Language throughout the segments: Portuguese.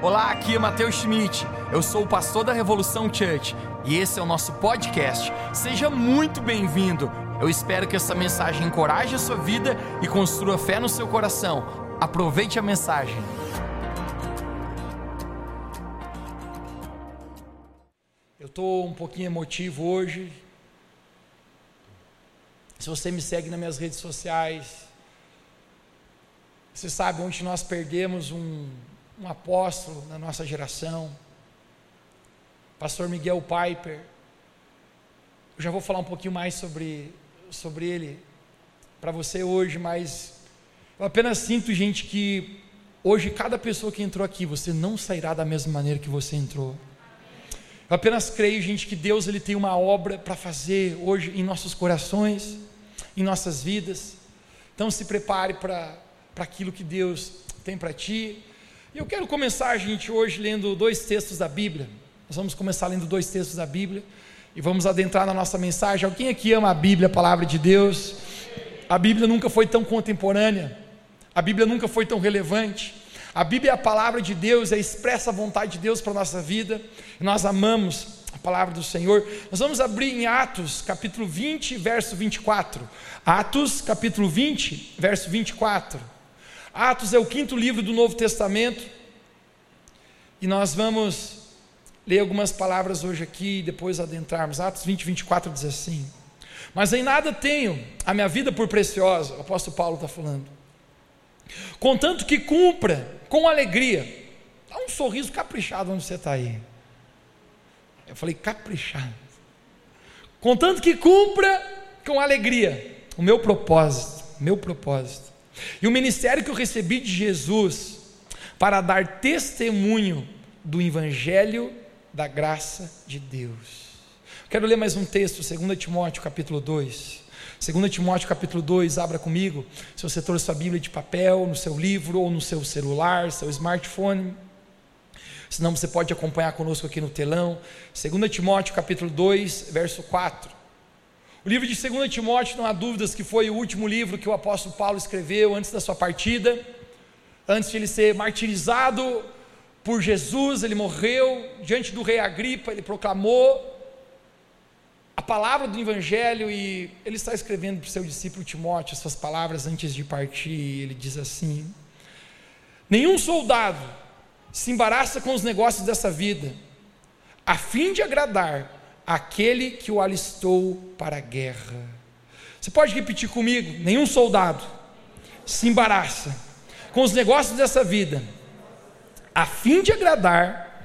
Olá, aqui é Matheus Schmidt. Eu sou o pastor da Revolução Church e esse é o nosso podcast. Seja muito bem-vindo. Eu espero que essa mensagem encoraje a sua vida e construa fé no seu coração. Aproveite a mensagem. Eu estou um pouquinho emotivo hoje. Se você me segue nas minhas redes sociais, você sabe onde nós perdemos um, um apóstolo na nossa geração, pastor Miguel Piper. Eu já vou falar um pouquinho mais sobre, sobre ele para você hoje, mas eu apenas sinto, gente, que hoje cada pessoa que entrou aqui, você não sairá da mesma maneira que você entrou. Eu apenas creio, gente, que Deus ele tem uma obra para fazer hoje em nossos corações, em nossas vidas. Então se prepare para aquilo que Deus tem para ti. E eu quero começar, gente, hoje lendo dois textos da Bíblia. Nós vamos começar lendo dois textos da Bíblia e vamos adentrar na nossa mensagem. Alguém aqui ama a Bíblia, a palavra de Deus? A Bíblia nunca foi tão contemporânea, a Bíblia nunca foi tão relevante. A Bíblia é a palavra de Deus, é a expressa vontade de Deus para a nossa vida, nós amamos a palavra do Senhor. Nós vamos abrir em Atos, capítulo 20, verso 24. Atos, capítulo 20, verso 24. Atos é o quinto livro do Novo Testamento. E nós vamos ler algumas palavras hoje aqui e depois adentrarmos. Atos 20, 24 diz assim: Mas em nada tenho a minha vida por preciosa, o apóstolo Paulo está falando. Contanto que cumpra com alegria. Dá um sorriso caprichado onde você está aí. Eu falei, caprichado. Contanto que cumpra com alegria o meu propósito, meu propósito e o ministério que eu recebi de Jesus para dar testemunho do Evangelho da graça de Deus. Quero ler mais um texto, 2 Timóteo capítulo 2. 2 Timóteo capítulo 2, abra comigo, se você trouxe sua Bíblia de papel, no seu livro ou no seu celular, seu smartphone. Senão você pode acompanhar conosco aqui no telão. 2 Timóteo capítulo 2, verso 4. O livro de 2 Timóteo, não há dúvidas que foi o último livro que o apóstolo Paulo escreveu antes da sua partida, antes de ele ser martirizado por Jesus, ele morreu diante do rei Agripa, ele proclamou a palavra do Evangelho e ele está escrevendo para o seu discípulo Timóteo essas palavras antes de partir. Ele diz assim: Nenhum soldado se embaraça com os negócios dessa vida, a fim de agradar aquele que o alistou para a guerra. Você pode repetir comigo? Nenhum soldado se embaraça com os negócios dessa vida, a fim de agradar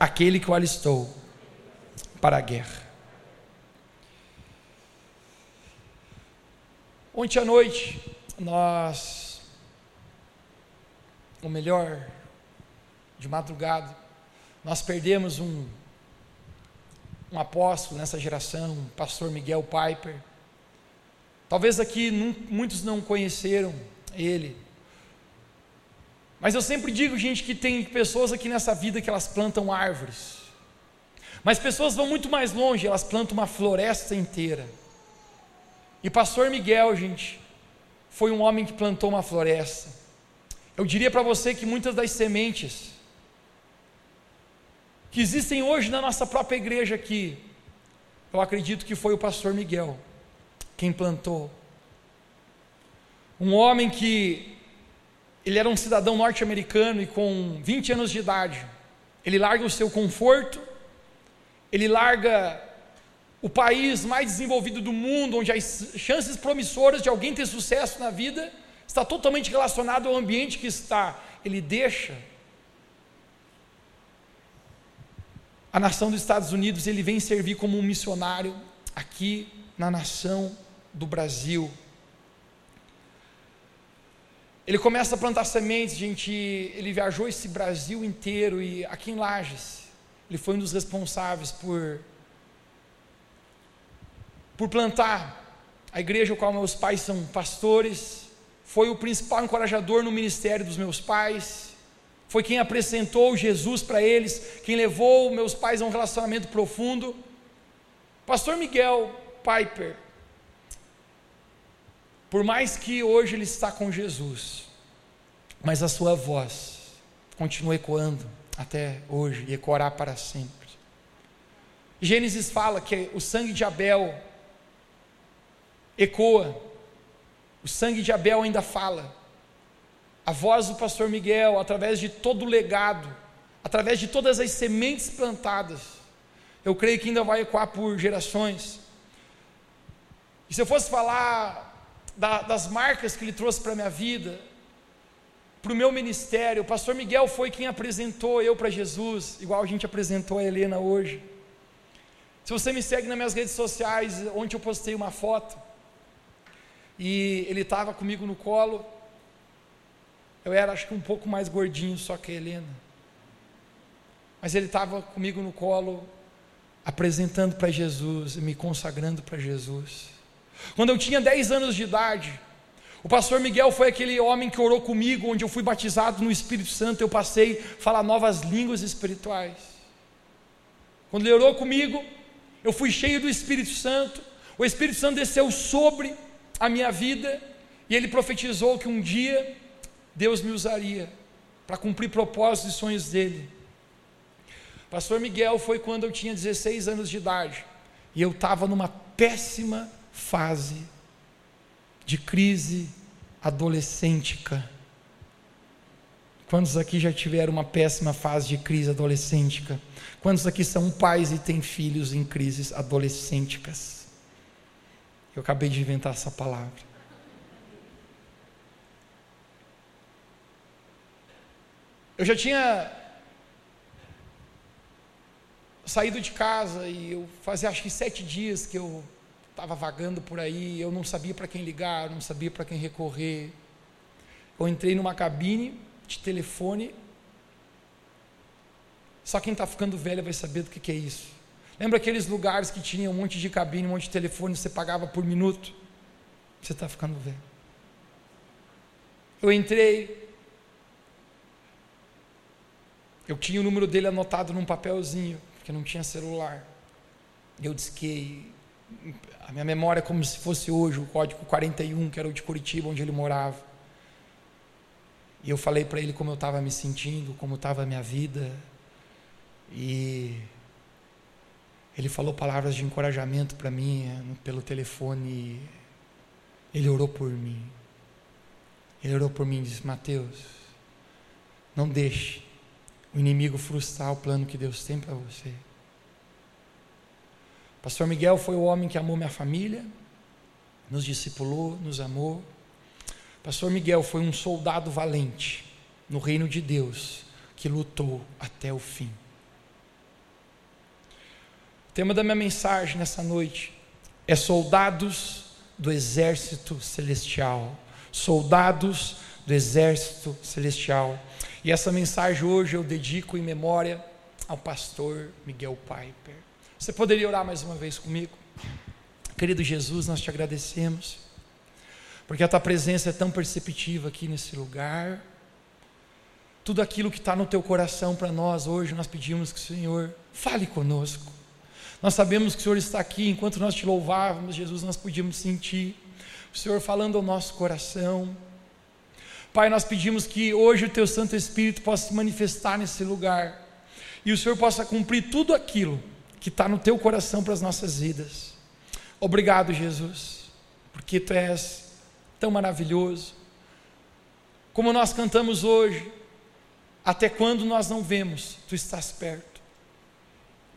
aquele que o alistou para a guerra. Ontem à noite, nós, ou melhor, de madrugada, nós perdemos um um apóstolo nessa geração, o pastor Miguel Piper. Talvez aqui muitos não conheceram ele. Mas eu sempre digo, gente, que tem pessoas aqui nessa vida que elas plantam árvores. Mas pessoas vão muito mais longe, elas plantam uma floresta inteira. E pastor Miguel, gente, foi um homem que plantou uma floresta. Eu diria para você que muitas das sementes que existem hoje na nossa própria igreja aqui, eu acredito que foi o pastor Miguel quem plantou. Um homem que ele era um cidadão norte-americano e com 20 anos de idade, ele larga o seu conforto, ele larga o país mais desenvolvido do mundo, onde as chances promissoras de alguém ter sucesso na vida está totalmente relacionado ao ambiente que está. Ele deixa a nação dos Estados Unidos, ele vem servir como um missionário aqui na nação do Brasil. Ele começa a plantar sementes, gente, ele viajou esse Brasil inteiro e aqui em Lages, ele foi um dos responsáveis por por plantar a igreja com qual meus pais são pastores, foi o principal encorajador no ministério dos meus pais foi quem apresentou Jesus para eles, quem levou meus pais a um relacionamento profundo. Pastor Miguel Piper, por mais que hoje ele está com Jesus, mas a sua voz continua ecoando até hoje e ecoará para sempre. Gênesis fala que o sangue de Abel ecoa, o sangue de Abel ainda fala. A voz do pastor Miguel, através de todo o legado, através de todas as sementes plantadas, eu creio que ainda vai ecoar por gerações. E se eu fosse falar da, das marcas que ele trouxe para a minha vida, para o meu ministério, o pastor Miguel foi quem apresentou eu para Jesus, igual a gente apresentou a Helena hoje. Se você me segue nas minhas redes sociais, ontem eu postei uma foto, e ele estava comigo no colo, eu era acho que um pouco mais gordinho só que a Helena, mas ele estava comigo no colo, apresentando para Jesus, me consagrando para Jesus. Quando eu tinha 10 anos de idade, o pastor Miguel foi aquele homem que orou comigo, onde eu fui batizado no Espírito Santo, eu passei a falar novas línguas espirituais. Quando ele orou comigo, eu fui cheio do Espírito Santo, o Espírito Santo desceu sobre a minha vida e ele profetizou que um dia Deus me usaria para cumprir propósitos e sonhos dele. Pastor Miguel foi quando eu tinha 16 anos de idade e eu estava numa péssima fase de crise adolescêntica. Quantos aqui já tiveram uma péssima fase de crise adolescêntica? Quantos aqui são pais e têm filhos em crises adolescênticas? Eu acabei de inventar essa palavra. Eu já tinha saído de casa e eu fazia acho que sete dias que eu estava vagando por aí, eu não sabia para quem ligar, não sabia para quem recorrer. Eu entrei numa cabine de telefone. Só quem está ficando velho vai saber do que, que é isso. Lembra aqueles lugares que tinha um monte de cabine, um monte de telefone, você pagava por minuto? Você está ficando velho. Eu entrei. Eu tinha o número dele anotado num papelzinho, porque não tinha celular. Eu disquei, a minha memória é como se fosse hoje, o código 41, que era o de Curitiba, onde ele morava. E eu falei para ele como eu estava me sentindo, como estava a minha vida. E ele falou palavras de encorajamento para mim eh, pelo telefone. Ele orou por mim. Ele orou por mim e disse: Mateus, não deixe o inimigo frustrar o plano que Deus tem para você. Pastor Miguel foi o homem que amou minha família, nos discipulou, nos amou. Pastor Miguel foi um soldado valente no reino de Deus, que lutou até o fim. O tema da minha mensagem nessa noite é soldados do exército celestial. Soldados do exército celestial. E essa mensagem hoje eu dedico em memória ao pastor Miguel Piper. Você poderia orar mais uma vez comigo? Querido Jesus, nós te agradecemos, porque a tua presença é tão perceptiva aqui nesse lugar. Tudo aquilo que está no teu coração para nós hoje, nós pedimos que o Senhor fale conosco. Nós sabemos que o Senhor está aqui, enquanto nós te louvávamos, Jesus, nós podíamos sentir o Senhor falando ao nosso coração. Pai, nós pedimos que hoje o teu Santo Espírito possa se manifestar nesse lugar e o Senhor possa cumprir tudo aquilo que está no teu coração para as nossas vidas. Obrigado, Jesus, porque tu és tão maravilhoso. Como nós cantamos hoje, até quando nós não vemos, tu estás perto.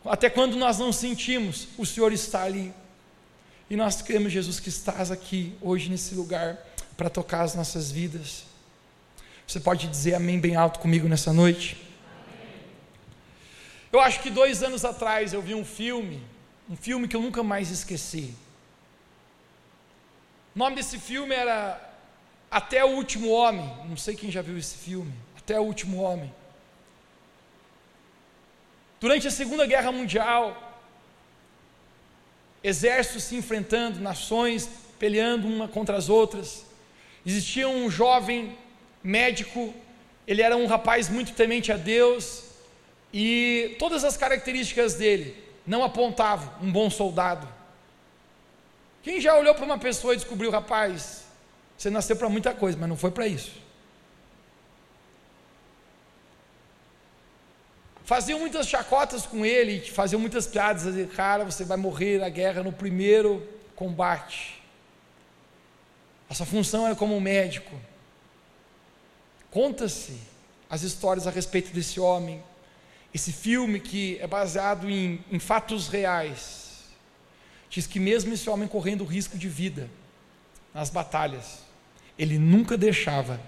Até quando nós não sentimos, o Senhor está ali. E nós cremos, Jesus, que estás aqui hoje nesse lugar para tocar as nossas vidas. Você pode dizer amém bem alto comigo nessa noite? Eu acho que dois anos atrás eu vi um filme, um filme que eu nunca mais esqueci. O nome desse filme era Até o Último Homem. Não sei quem já viu esse filme. Até o Último Homem. Durante a Segunda Guerra Mundial, exércitos se enfrentando, nações peleando uma contra as outras. Existia um jovem médico, ele era um rapaz muito temente a Deus, e todas as características dele não apontavam um bom soldado. Quem já olhou para uma pessoa e descobriu, rapaz, você nasceu para muita coisa, mas não foi para isso. faziam muitas chacotas com ele, faziam muitas piadas, dizer, cara, você vai morrer na guerra no primeiro combate. A sua função era como um médico. Conta-se as histórias a respeito desse homem. Esse filme que é baseado em, em fatos reais. Diz que mesmo esse homem correndo risco de vida nas batalhas, ele nunca deixava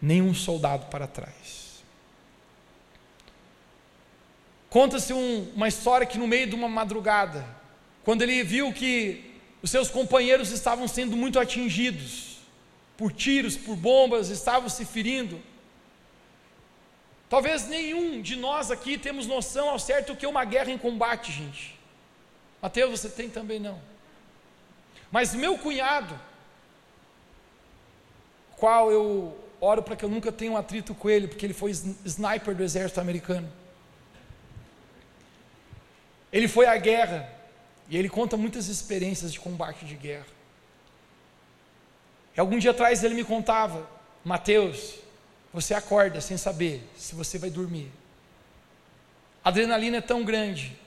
nenhum soldado para trás. Conta-se um, uma história que no meio de uma madrugada, quando ele viu que os seus companheiros estavam sendo muito atingidos por tiros, por bombas, estavam se ferindo. Talvez nenhum de nós aqui temos noção ao certo o que é uma guerra em combate, gente. Mateus, você tem também não. Mas meu cunhado, qual eu oro para que eu nunca tenha um atrito com ele, porque ele foi sniper do exército americano. Ele foi à guerra e ele conta muitas experiências de combate de guerra. E algum dia atrás ele me contava, Mateus, você acorda sem saber se você vai dormir. A adrenalina é tão grande.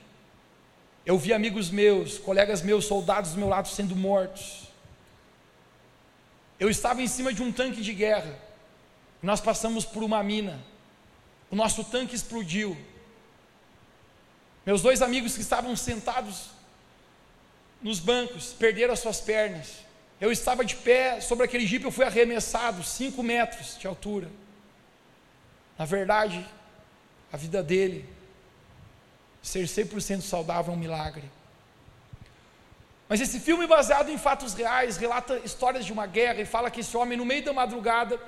Eu vi amigos meus, colegas meus, soldados do meu lado sendo mortos. Eu estava em cima de um tanque de guerra. Nós passamos por uma mina. O nosso tanque explodiu. Meus dois amigos que estavam sentados nos bancos perderam as suas pernas. Eu estava de pé sobre aquele jipe, eu fui arremessado, cinco metros de altura. Na verdade, a vida dele, ser 100% saudável é um milagre. Mas esse filme, baseado em fatos reais, relata histórias de uma guerra e fala que esse homem, no meio da madrugada,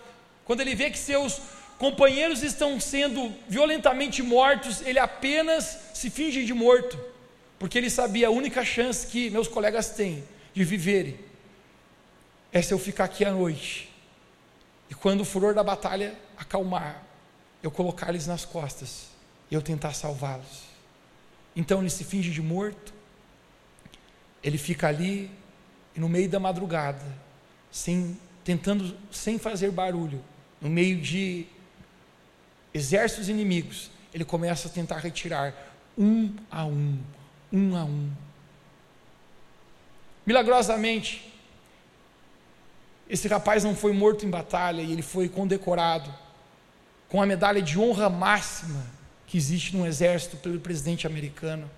quando ele vê que seus companheiros estão sendo violentamente mortos, ele apenas se finge de morto, porque ele sabia a única chance que meus colegas têm de viverem é se eu ficar aqui à noite e quando o furor da batalha acalmar, eu colocar eles nas costas e eu tentar salvá-los. Então ele se finge de morto, ele fica ali e no meio da madrugada, sem tentando sem fazer barulho, no meio de exércitos inimigos, ele começa a tentar retirar um a um, um a um. Milagrosamente, esse rapaz não foi morto em batalha e ele foi condecorado com a medalha de honra máxima que existe no exército pelo presidente americano.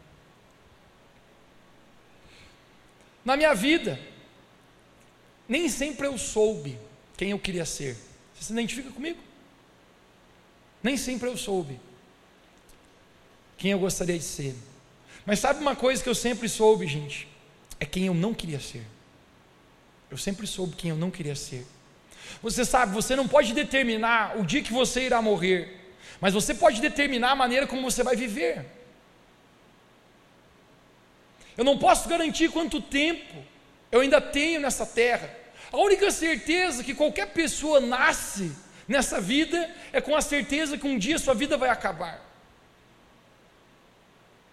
Na minha vida, nem sempre eu soube quem eu queria ser. Você se identifica comigo? Nem sempre eu soube quem eu gostaria de ser. Mas sabe uma coisa que eu sempre soube, gente? É quem eu não queria ser. Eu sempre soube quem eu não queria ser. Você sabe, você não pode determinar o dia que você irá morrer, mas você pode determinar a maneira como você vai viver. Eu não posso garantir quanto tempo eu ainda tenho nessa terra. A única certeza que qualquer pessoa nasce nessa vida é com a certeza que um dia sua vida vai acabar.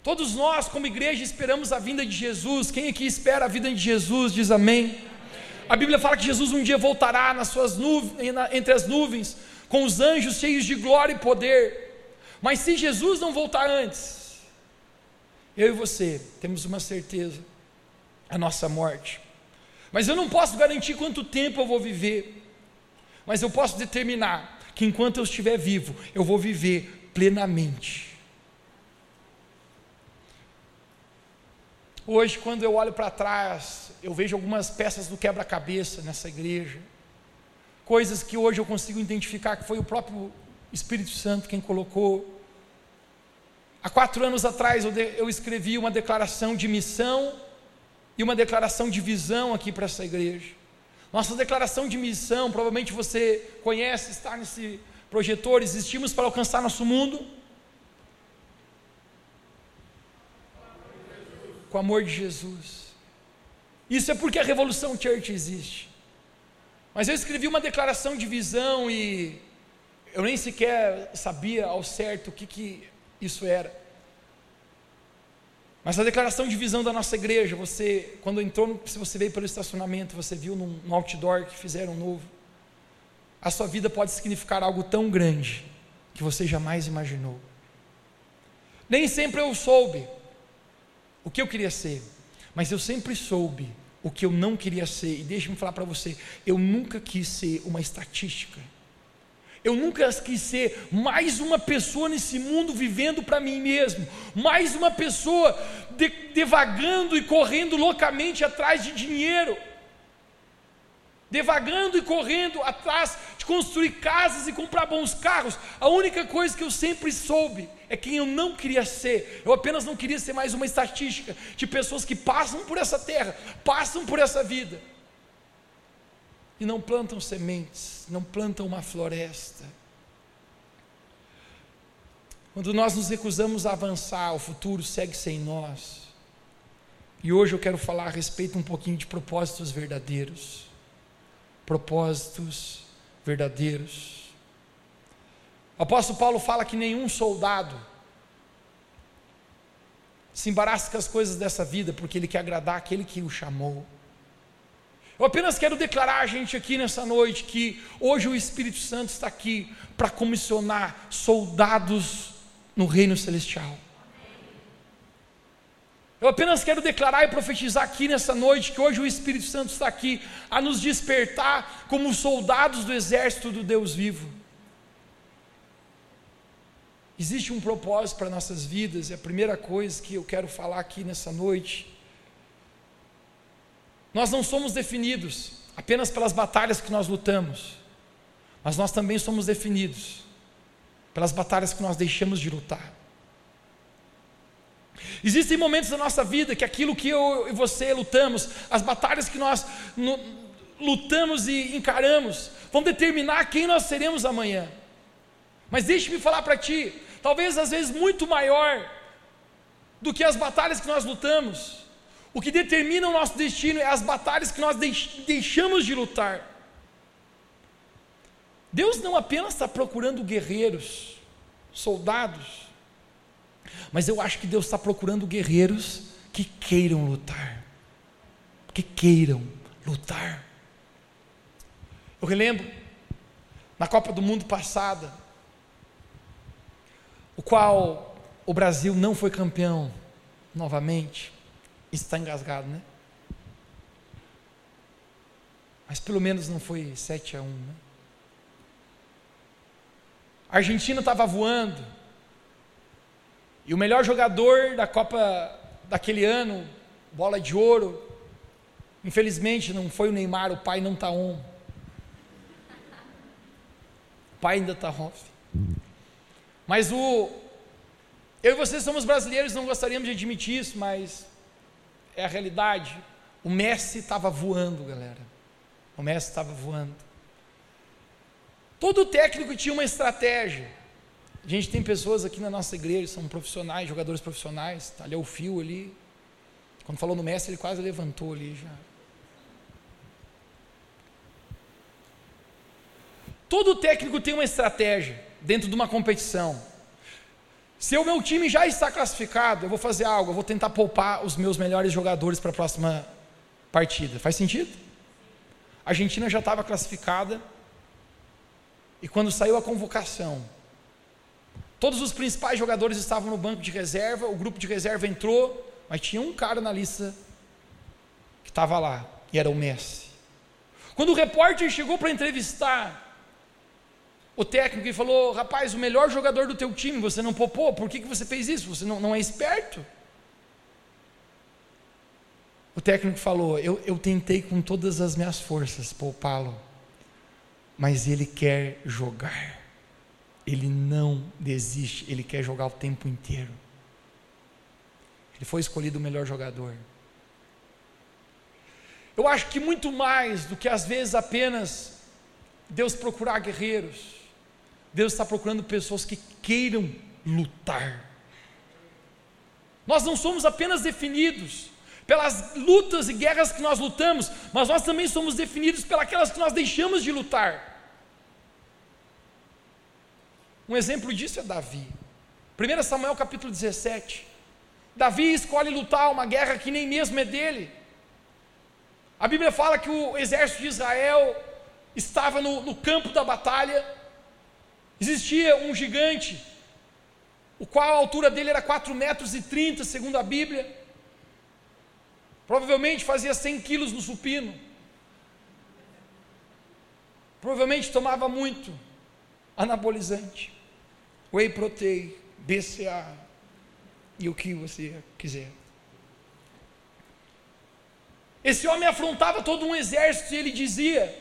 Todos nós, como igreja, esperamos a vinda de Jesus. Quem aqui espera a vinda de Jesus diz amém. A Bíblia fala que Jesus um dia voltará nas suas nuvens, entre as nuvens, com os anjos cheios de glória e poder. Mas se Jesus não voltar antes, eu e você temos uma certeza: a nossa morte. Mas eu não posso garantir quanto tempo eu vou viver mas eu posso determinar que enquanto eu estiver vivo, eu vou viver plenamente. Hoje, quando eu olho para trás, eu vejo algumas peças do quebra-cabeça nessa igreja, coisas que hoje eu consigo identificar que foi o próprio Espírito Santo quem colocou. Há quatro anos atrás eu, de, eu escrevi uma declaração de missão e uma declaração de visão aqui para essa igreja. Nossa declaração de missão, provavelmente você conhece, está nesse projetor, existimos para alcançar nosso mundo. Com o amor de Jesus. Isso é porque a Revolução Church existe. Mas eu escrevi uma declaração de visão e eu nem sequer sabia ao certo o que, que isso era. Mas a declaração de visão da nossa igreja, você, quando entrou, se você veio pelo estacionamento, você viu num, num outdoor que fizeram novo, a sua vida pode significar algo tão grande que você jamais imaginou. Nem sempre eu soube o que eu queria ser, mas eu sempre soube o que eu não queria ser. E deixe-me falar para você: eu nunca quis ser uma estatística. Eu nunca quis ser mais uma pessoa nesse mundo vivendo para mim mesmo, mais uma pessoa de, devagando e correndo loucamente atrás de dinheiro devagando e correndo atrás de construir casas e comprar bons carros. A única coisa que eu sempre soube é quem eu não queria ser. Eu apenas não queria ser mais uma estatística de pessoas que passam por essa terra, passam por essa vida e não plantam sementes, não plantam uma floresta. Quando nós nos recusamos a avançar, o futuro segue sem nós. E hoje eu quero falar a respeito um pouquinho de propósitos verdadeiros propósitos verdadeiros. O apóstolo Paulo fala que nenhum soldado se embaraça com as coisas dessa vida, porque ele quer agradar aquele que o chamou. Eu apenas quero declarar a gente aqui nessa noite que hoje o Espírito Santo está aqui para comissionar soldados no reino celestial. Eu apenas quero declarar e profetizar aqui nessa noite que hoje o Espírito Santo está aqui a nos despertar como soldados do exército do Deus vivo. Existe um propósito para nossas vidas, e a primeira coisa que eu quero falar aqui nessa noite, nós não somos definidos apenas pelas batalhas que nós lutamos, mas nós também somos definidos pelas batalhas que nós deixamos de lutar. Existem momentos da nossa vida que aquilo que eu e você lutamos, as batalhas que nós no, lutamos e encaramos, vão determinar quem nós seremos amanhã. Mas deixe-me falar para ti, talvez às vezes muito maior do que as batalhas que nós lutamos, o que determina o nosso destino é as batalhas que nós deixamos de lutar. Deus não apenas está procurando guerreiros, soldados, mas eu acho que Deus está procurando guerreiros que queiram lutar. Que queiram lutar. Eu relembro, na Copa do Mundo passada, o qual o Brasil não foi campeão novamente. Está engasgado, né? Mas pelo menos não foi 7 a 1, né? A Argentina estava voando, e o melhor jogador da Copa daquele ano, bola de ouro, infelizmente não foi o Neymar, o pai não está on. O pai ainda está off. Mas o. Eu e vocês somos brasileiros, não gostaríamos de admitir isso, mas é a realidade. O Messi estava voando, galera. O Messi estava voando. Todo técnico tinha uma estratégia. A gente tem pessoas aqui na nossa igreja, são profissionais, jogadores profissionais, tá ali o fio ali. Quando falou no mestre, ele quase levantou ali já. Todo técnico tem uma estratégia dentro de uma competição. Se o meu time já está classificado, eu vou fazer algo, eu vou tentar poupar os meus melhores jogadores para a próxima partida. Faz sentido? A Argentina já estava classificada, e quando saiu a convocação, Todos os principais jogadores estavam no banco de reserva, o grupo de reserva entrou, mas tinha um cara na lista que estava lá, e era o Messi. Quando o repórter chegou para entrevistar o técnico e falou: Rapaz, o melhor jogador do teu time, você não popou, por que, que você fez isso? Você não, não é esperto? O técnico falou: eu, eu tentei com todas as minhas forças poupá-lo, mas ele quer jogar ele não desiste, ele quer jogar o tempo inteiro. Ele foi escolhido o melhor jogador. Eu acho que muito mais do que às vezes apenas Deus procurar guerreiros, Deus está procurando pessoas que queiram lutar. Nós não somos apenas definidos pelas lutas e guerras que nós lutamos, mas nós também somos definidos pelas que nós deixamos de lutar. Um exemplo disso é Davi. 1 Samuel capítulo 17. Davi escolhe lutar uma guerra que nem mesmo é dele. A Bíblia fala que o exército de Israel estava no, no campo da batalha, existia um gigante o qual a altura dele era 4 metros e 30, segundo a Bíblia. Provavelmente fazia 100 quilos no supino. Provavelmente tomava muito anabolizante, whey protein, BCA e o que você quiser. Esse homem afrontava todo um exército e ele dizia: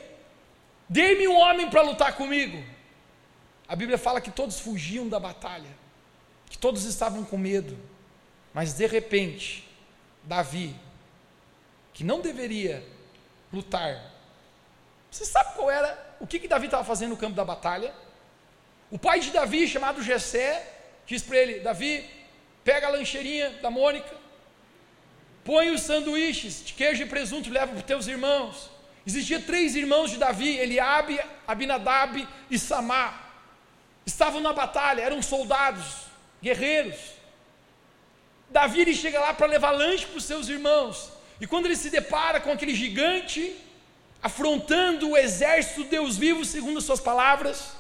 Dê-me um homem para lutar comigo. A Bíblia fala que todos fugiam da batalha, que todos estavam com medo, mas de repente, Davi, que não deveria lutar, você sabe qual era, o que, que Davi estava fazendo no campo da batalha? O pai de Davi, chamado Jessé, diz para ele: Davi, pega a lancheirinha da Mônica, põe os sanduíches de queijo e presunto, leva para os teus irmãos. Existia três irmãos de Davi, Eliabe, Abinadab e Samar. Estavam na batalha, eram soldados, guerreiros. Davi ele chega lá para levar lanche para os seus irmãos. E quando ele se depara com aquele gigante afrontando o exército de Deus vivo, segundo as suas palavras,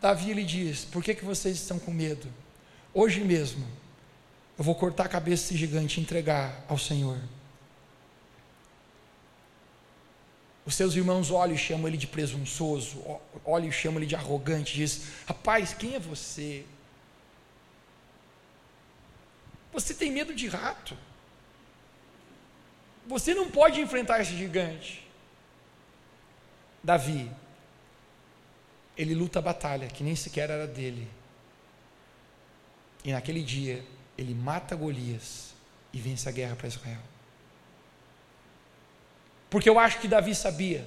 Davi lhe diz: Por que, que vocês estão com medo? Hoje mesmo eu vou cortar a cabeça desse gigante e entregar ao Senhor. Os seus irmãos olham e chamam ele de presunçoso, olham e chamam ele de arrogante, diz: Rapaz, quem é você? Você tem medo de rato. Você não pode enfrentar esse gigante. Davi, ele luta a batalha que nem sequer era dele. E naquele dia, ele mata Golias e vence a guerra para Israel. Porque eu acho que Davi sabia,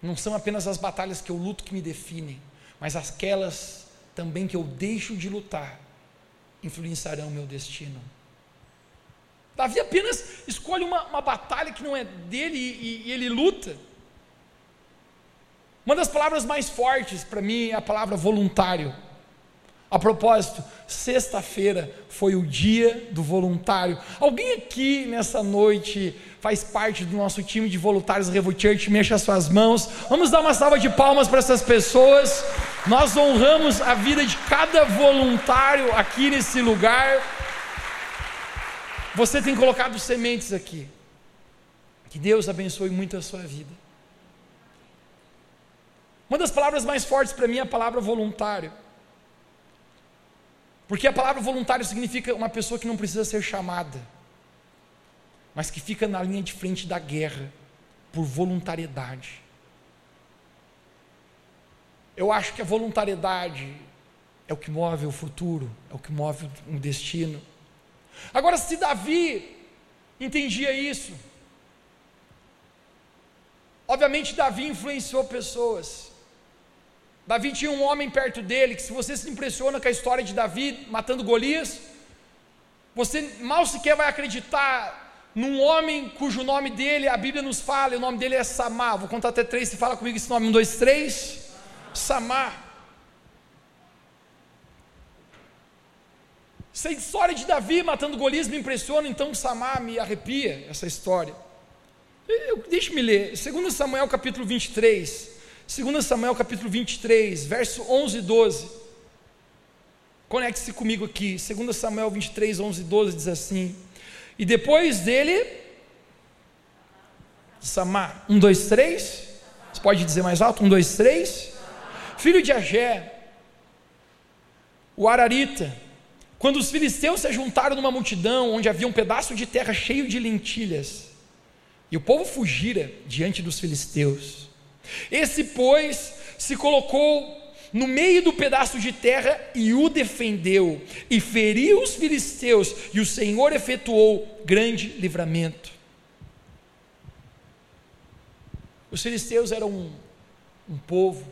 não são apenas as batalhas que eu luto que me definem, mas aquelas também que eu deixo de lutar influenciarão meu destino. Davi apenas escolhe uma, uma batalha que não é dele e, e ele luta. Uma das palavras mais fortes para mim é a palavra voluntário. A propósito, sexta-feira foi o dia do voluntário. Alguém aqui nessa noite faz parte do nosso time de voluntários Revo Church? Mexa suas mãos. Vamos dar uma salva de palmas para essas pessoas. Nós honramos a vida de cada voluntário aqui nesse lugar. Você tem colocado sementes aqui. Que Deus abençoe muito a sua vida. Uma das palavras mais fortes para mim é a palavra voluntário. Porque a palavra voluntário significa uma pessoa que não precisa ser chamada, mas que fica na linha de frente da guerra por voluntariedade. Eu acho que a voluntariedade é o que move o futuro, é o que move o destino. Agora, se Davi entendia isso, obviamente Davi influenciou pessoas. Davi tinha um homem perto dele, que se você se impressiona com a história de Davi matando Golias, você mal sequer vai acreditar num homem cujo nome dele, a Bíblia nos fala, o nome dele é Samar. Vou contar até três, você fala comigo esse nome, um, dois, três. Samar. Se a história de Davi matando Golias me impressiona, então Samar me arrepia, essa história. Deixe-me ler, 2 Samuel capítulo 23. 2 Samuel capítulo 23, verso 11 e 12. Conecte-se comigo aqui. 2 Samuel 23, 11 e 12 diz assim: E depois dele, Samar, 1, 2, 3. Você pode dizer mais alto? 1, 2, 3. Filho de Agé, o Ararita, quando os filisteus se juntaram numa multidão onde havia um pedaço de terra cheio de lentilhas, e o povo fugira diante dos filisteus. Esse, pois, se colocou no meio do pedaço de terra e o defendeu, e feriu os filisteus, e o Senhor efetuou grande livramento. Os filisteus eram um, um povo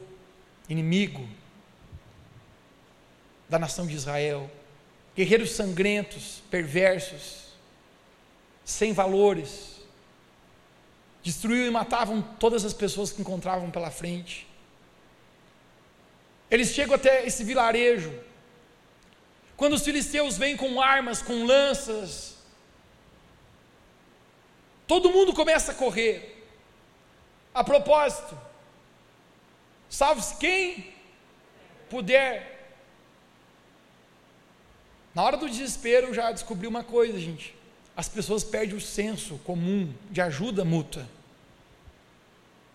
inimigo da nação de Israel, guerreiros sangrentos, perversos, sem valores, destruíam e matavam todas as pessoas que encontravam pela frente. Eles chegam até esse vilarejo. Quando os filisteus vêm com armas, com lanças, todo mundo começa a correr. A propósito, salve-se quem puder Na hora do desespero, eu já descobri uma coisa, gente. As pessoas perdem o senso comum de ajuda mútua.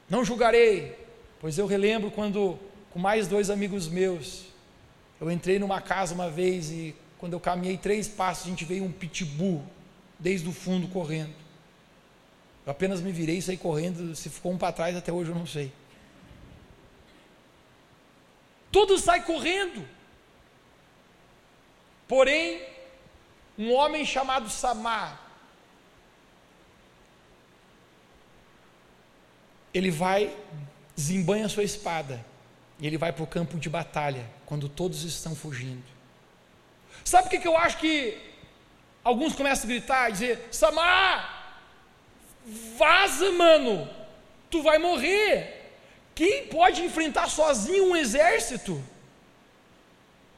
Não julgarei, pois eu relembro quando, com mais dois amigos meus, eu entrei numa casa uma vez e quando eu caminhei três passos, a gente veio um pitbull desde o fundo correndo. Eu apenas me virei e saí correndo. Se ficou um para trás, até hoje eu não sei. Tudo sai correndo. Porém, um homem chamado Samar, ele vai, desembanha sua espada, e ele vai para o campo de batalha, quando todos estão fugindo. Sabe o que, que eu acho que alguns começam a gritar e dizer: Samar, vaza, mano, tu vai morrer. Quem pode enfrentar sozinho um exército?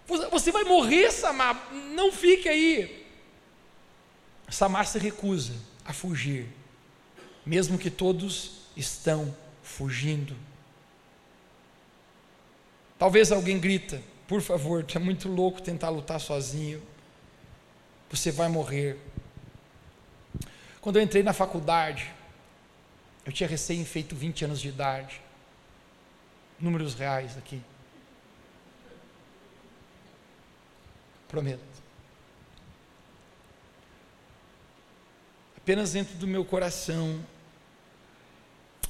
Você vai morrer, Samar, não fique aí. Samar se recusa a fugir, mesmo que todos estão fugindo. Talvez alguém grita, por favor, tu é muito louco tentar lutar sozinho. Você vai morrer. Quando eu entrei na faculdade, eu tinha recém feito 20 anos de idade. Números reais aqui. Prometo. Apenas dentro do meu coração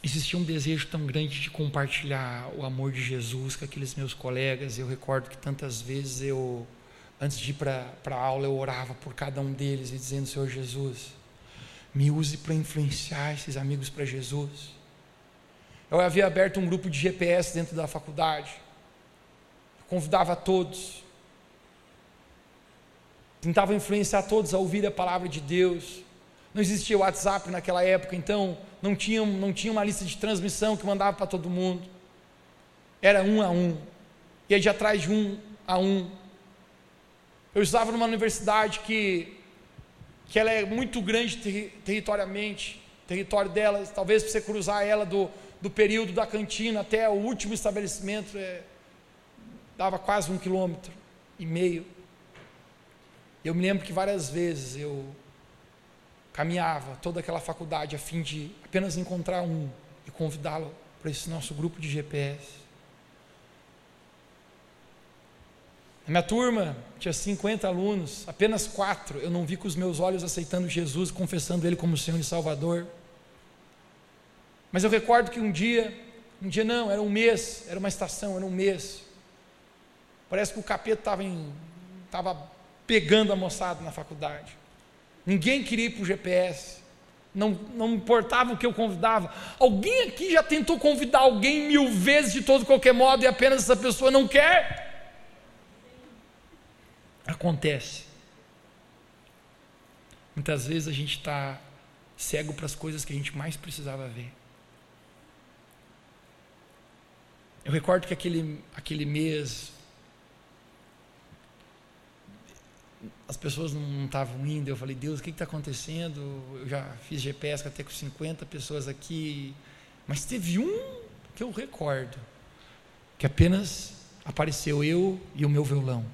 existia um desejo tão grande de compartilhar o amor de Jesus com aqueles meus colegas. Eu recordo que tantas vezes eu, antes de ir para a aula, eu orava por cada um deles e dizendo: Senhor Jesus, me use para influenciar esses amigos para Jesus. Eu havia aberto um grupo de GPS dentro da faculdade. Eu convidava todos. Tentava influenciar todos a ouvir a palavra de Deus. Não existia WhatsApp naquela época, então não tinha, não tinha uma lista de transmissão que mandava para todo mundo. Era um a um. E aí de atrás de um a um. Eu estava numa universidade que, que ela é muito grande ter, territorialmente, território dela, talvez para você cruzar ela do, do período da cantina até o último estabelecimento, é, dava quase um quilômetro e meio. Eu me lembro que várias vezes eu caminhava toda aquela faculdade a fim de apenas encontrar um e convidá-lo para esse nosso grupo de GPS. Na minha turma tinha 50 alunos, apenas quatro eu não vi com os meus olhos aceitando Jesus, confessando Ele como Senhor e Salvador. Mas eu recordo que um dia, um dia não, era um mês, era uma estação, era um mês. Parece que o capeta estava pegando a moçada na faculdade. Ninguém queria ir para o GPS. Não, não importava o que eu convidava. Alguém aqui já tentou convidar alguém mil vezes de todo qualquer modo e apenas essa pessoa não quer? Acontece. Muitas vezes a gente está cego para as coisas que a gente mais precisava ver. Eu recordo que aquele, aquele mês, as pessoas não estavam indo. Eu falei, Deus, o que está acontecendo? Eu já fiz GPS até com 50 pessoas aqui, mas teve um que eu recordo, que apenas apareceu eu e o meu violão.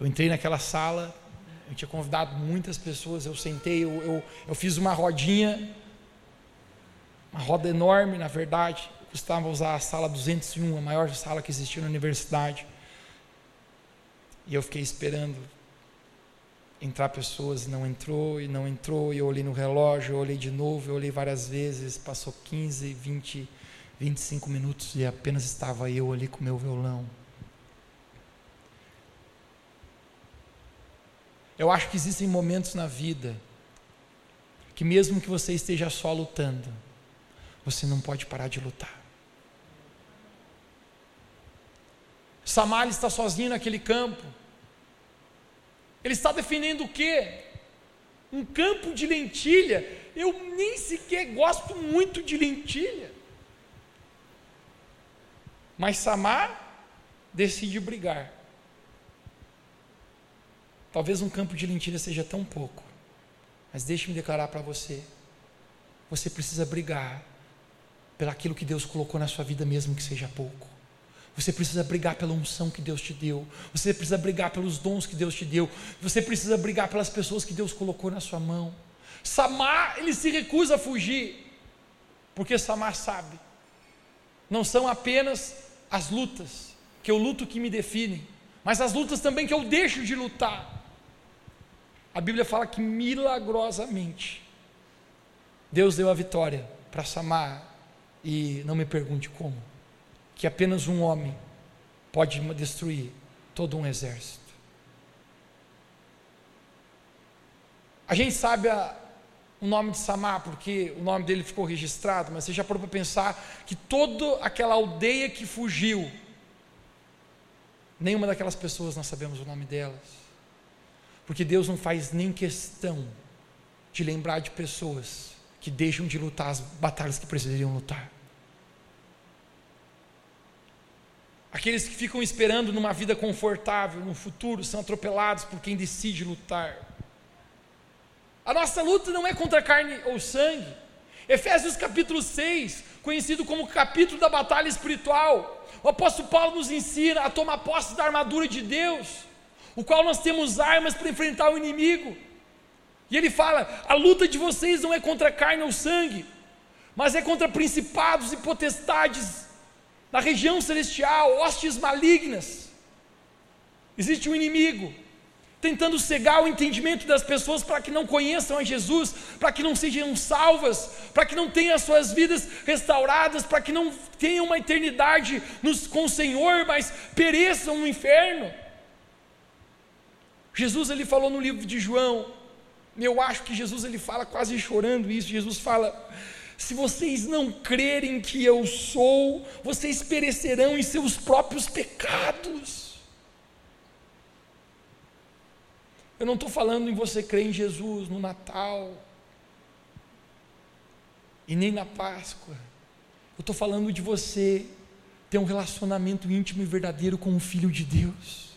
Eu entrei naquela sala, eu tinha convidado muitas pessoas, eu sentei, eu, eu, eu fiz uma rodinha, uma roda enorme, na verdade, costumava usar a sala 201, a maior sala que existia na universidade. E eu fiquei esperando entrar pessoas, não entrou, e não entrou, e eu olhei no relógio, eu olhei de novo, eu olhei várias vezes, passou 15, 20, 25 minutos e apenas estava eu ali com meu violão. Eu acho que existem momentos na vida que mesmo que você esteja só lutando, você não pode parar de lutar. Samar está sozinho naquele campo. Ele está defendendo o quê? Um campo de lentilha. Eu nem sequer gosto muito de lentilha. Mas Samar decide brigar. Talvez um campo de lentilha seja tão pouco. Mas deixe-me declarar para você: você precisa brigar pelaquilo que Deus colocou na sua vida, mesmo que seja pouco Você precisa brigar pela unção que Deus te deu. Você precisa brigar pelos dons que Deus te deu. Você precisa brigar pelas pessoas que Deus colocou na sua mão. Samar, ele se recusa a fugir, porque Samar sabe. Não são apenas as lutas, que eu luto que me definem, mas as lutas também que eu deixo de lutar. A Bíblia fala que milagrosamente Deus deu a vitória para Samar e não me pergunte como, que apenas um homem pode destruir todo um exército. A gente sabe a, o nome de Samar porque o nome dele ficou registrado, mas você já parou para pensar que toda aquela aldeia que fugiu, nenhuma daquelas pessoas nós sabemos o nome delas. Porque Deus não faz nem questão de lembrar de pessoas que deixam de lutar as batalhas que precisariam lutar. Aqueles que ficam esperando numa vida confortável, no futuro, são atropelados por quem decide lutar. A nossa luta não é contra carne ou sangue. Efésios capítulo 6, conhecido como capítulo da batalha espiritual. O apóstolo Paulo nos ensina a tomar posse da armadura de Deus o qual nós temos armas para enfrentar o inimigo. E ele fala: a luta de vocês não é contra carne ou sangue, mas é contra principados e potestades na região celestial, hostes malignas. Existe um inimigo tentando cegar o entendimento das pessoas para que não conheçam a Jesus, para que não sejam salvas, para que não tenham as suas vidas restauradas, para que não tenham uma eternidade nos, com o Senhor, mas pereçam no inferno. Jesus ele falou no livro de João, eu acho que Jesus ele fala quase chorando isso. Jesus fala: se vocês não crerem que eu sou, vocês perecerão em seus próprios pecados. Eu não estou falando em você crer em Jesus no Natal e nem na Páscoa. Eu estou falando de você ter um relacionamento íntimo e verdadeiro com o Filho de Deus.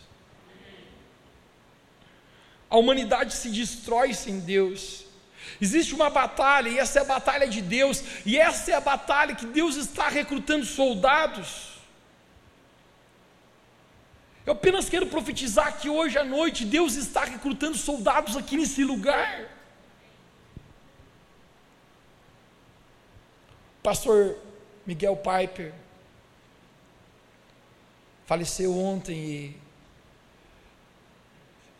A humanidade se destrói sem Deus. Existe uma batalha, e essa é a batalha de Deus, e essa é a batalha que Deus está recrutando soldados. Eu apenas quero profetizar que hoje à noite Deus está recrutando soldados aqui nesse lugar. Pastor Miguel Piper faleceu ontem e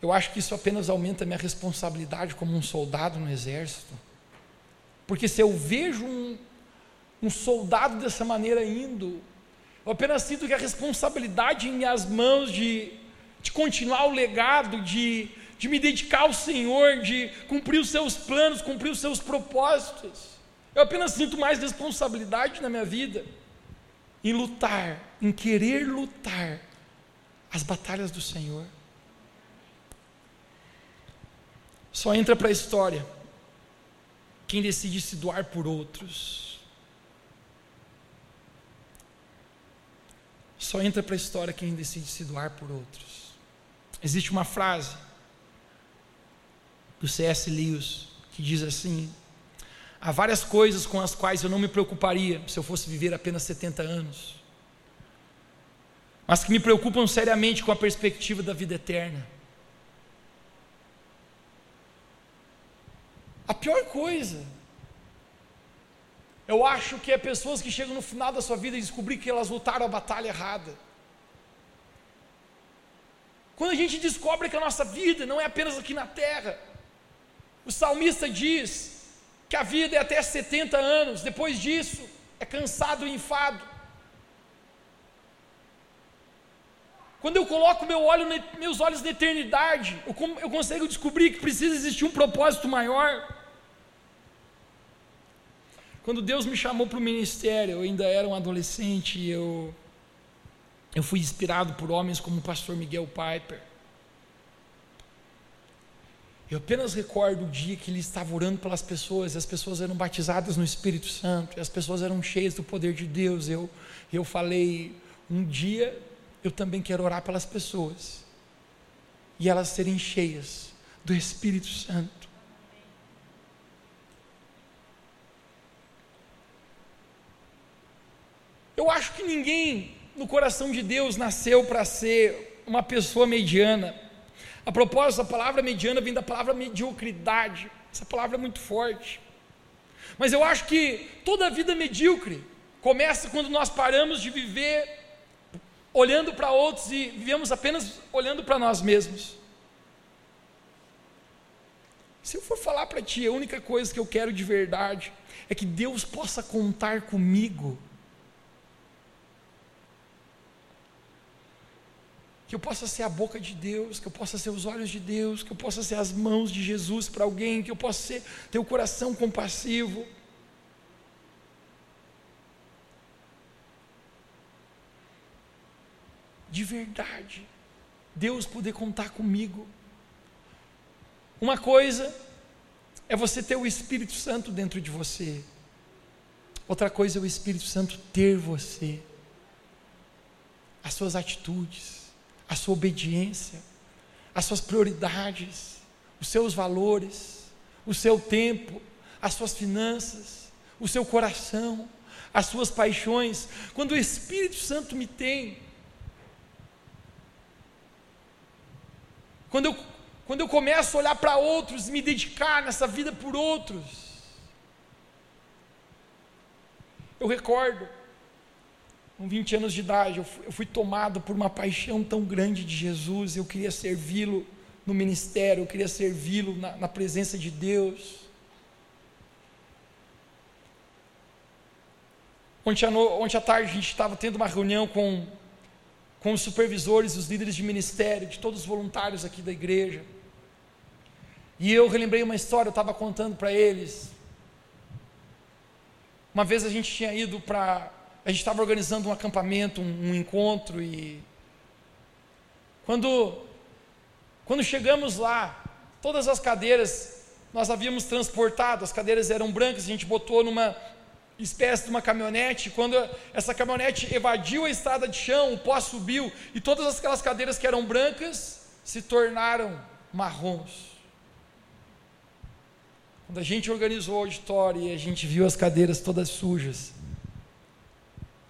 eu acho que isso apenas aumenta a minha responsabilidade como um soldado no exército. Porque se eu vejo um, um soldado dessa maneira indo, eu apenas sinto que a responsabilidade em minhas mãos de, de continuar o legado, de, de me dedicar ao Senhor, de cumprir os seus planos, cumprir os seus propósitos. Eu apenas sinto mais responsabilidade na minha vida em lutar, em querer lutar as batalhas do Senhor. Só entra para a história quem decide se doar por outros. Só entra para a história quem decide se doar por outros. Existe uma frase do C.S. Lewis que diz assim: Há várias coisas com as quais eu não me preocuparia se eu fosse viver apenas 70 anos, mas que me preocupam seriamente com a perspectiva da vida eterna. A pior coisa, eu acho que é pessoas que chegam no final da sua vida e descobrir que elas lutaram a batalha errada. Quando a gente descobre que a nossa vida não é apenas aqui na terra, o salmista diz que a vida é até 70 anos, depois disso é cansado e enfado. Quando eu coloco meu olho, meus olhos na eternidade, eu, consigo descobrir que precisa existir um propósito maior. Quando Deus me chamou para o ministério, eu ainda era um adolescente eu, eu fui inspirado por homens como o pastor Miguel Piper. Eu apenas recordo o dia que ele estava orando pelas pessoas, e as pessoas eram batizadas no Espírito Santo, e as pessoas eram cheias do poder de Deus. Eu, eu falei, um dia eu também quero orar pelas pessoas, e elas serem cheias do Espírito Santo. Eu acho que ninguém no coração de Deus nasceu para ser uma pessoa mediana. A propósito, a palavra mediana vem da palavra mediocridade. Essa palavra é muito forte. Mas eu acho que toda vida medíocre começa quando nós paramos de viver olhando para outros e vivemos apenas olhando para nós mesmos. Se eu for falar para ti, a única coisa que eu quero de verdade é que Deus possa contar comigo. Que eu possa ser a boca de Deus, que eu possa ser os olhos de Deus, que eu possa ser as mãos de Jesus para alguém, que eu possa ser, ter o coração compassivo. De verdade, Deus poder contar comigo. Uma coisa é você ter o Espírito Santo dentro de você, outra coisa é o Espírito Santo ter você, as suas atitudes, a sua obediência, as suas prioridades, os seus valores, o seu tempo, as suas finanças, o seu coração, as suas paixões. Quando o Espírito Santo me tem, quando eu quando eu começo a olhar para outros, me dedicar nessa vida por outros, eu recordo, com 20 anos de idade, eu fui, eu fui tomado por uma paixão tão grande de Jesus, eu queria servi-lo no ministério, eu queria servi-lo na, na presença de Deus. Ontem à, no, ontem à tarde a gente estava tendo uma reunião com, com os supervisores, os líderes de ministério, de todos os voluntários aqui da igreja. E eu relembrei uma história, eu estava contando para eles. Uma vez a gente tinha ido para. A gente estava organizando um acampamento, um, um encontro, e. Quando, quando chegamos lá, todas as cadeiras nós havíamos transportado, as cadeiras eram brancas, a gente botou numa espécie de uma caminhonete. Quando essa caminhonete evadiu a estrada de chão, o pó subiu, e todas aquelas cadeiras que eram brancas se tornaram marrons. Quando a gente organizou o auditório e a gente viu as cadeiras todas sujas,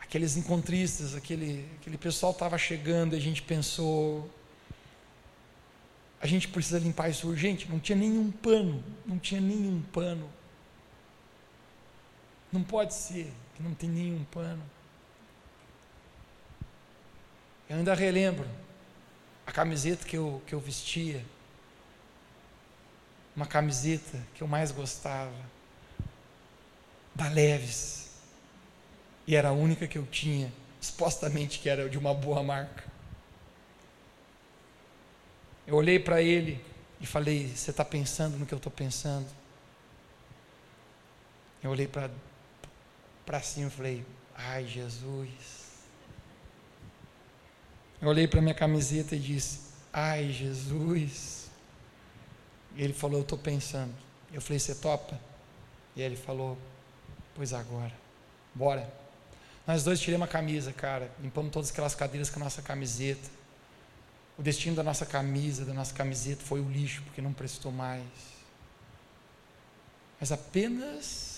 aqueles encontristas, aquele, aquele pessoal estava chegando e a gente pensou, a gente precisa limpar isso urgente. Não tinha nenhum pano, não tinha nenhum pano. Não pode ser que não tem nenhum pano. Eu ainda relembro a camiseta que eu, que eu vestia uma camiseta que eu mais gostava, da Leves, e era a única que eu tinha, supostamente que era de uma boa marca. Eu olhei para ele e falei: Você está pensando no que eu estou pensando? Eu olhei para cima e falei: Ai, Jesus. Eu olhei para minha camiseta e disse: Ai, Jesus. E ele falou: Eu estou pensando. Eu falei: Você topa? E ele falou: Pois agora, bora. Nós dois tiramos a camisa, cara, limpamos todas aquelas cadeiras com a nossa camiseta. O destino da nossa camisa, da nossa camiseta, foi o lixo, porque não prestou mais. Mas apenas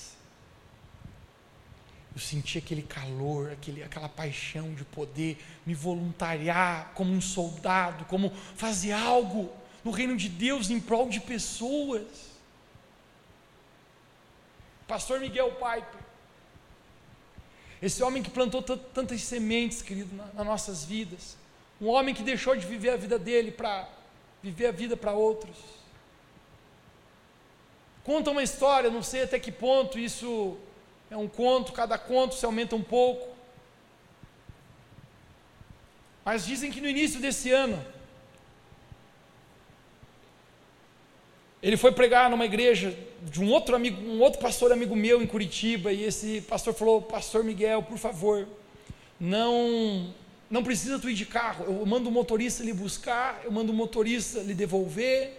eu senti aquele calor, aquele, aquela paixão de poder me voluntariar como um soldado, como fazer algo no reino de Deus em prol de pessoas. Pastor Miguel Piper, esse homem que plantou tantas sementes, querido, nas nossas vidas, um homem que deixou de viver a vida dele para viver a vida para outros. Conta uma história, não sei até que ponto isso é um conto, cada conto se aumenta um pouco. Mas dizem que no início desse ano, Ele foi pregar numa igreja de um outro amigo, um outro pastor amigo meu em Curitiba, e esse pastor falou: Pastor Miguel, por favor, não não precisa tu ir de carro. Eu mando o motorista lhe buscar, eu mando o motorista lhe devolver.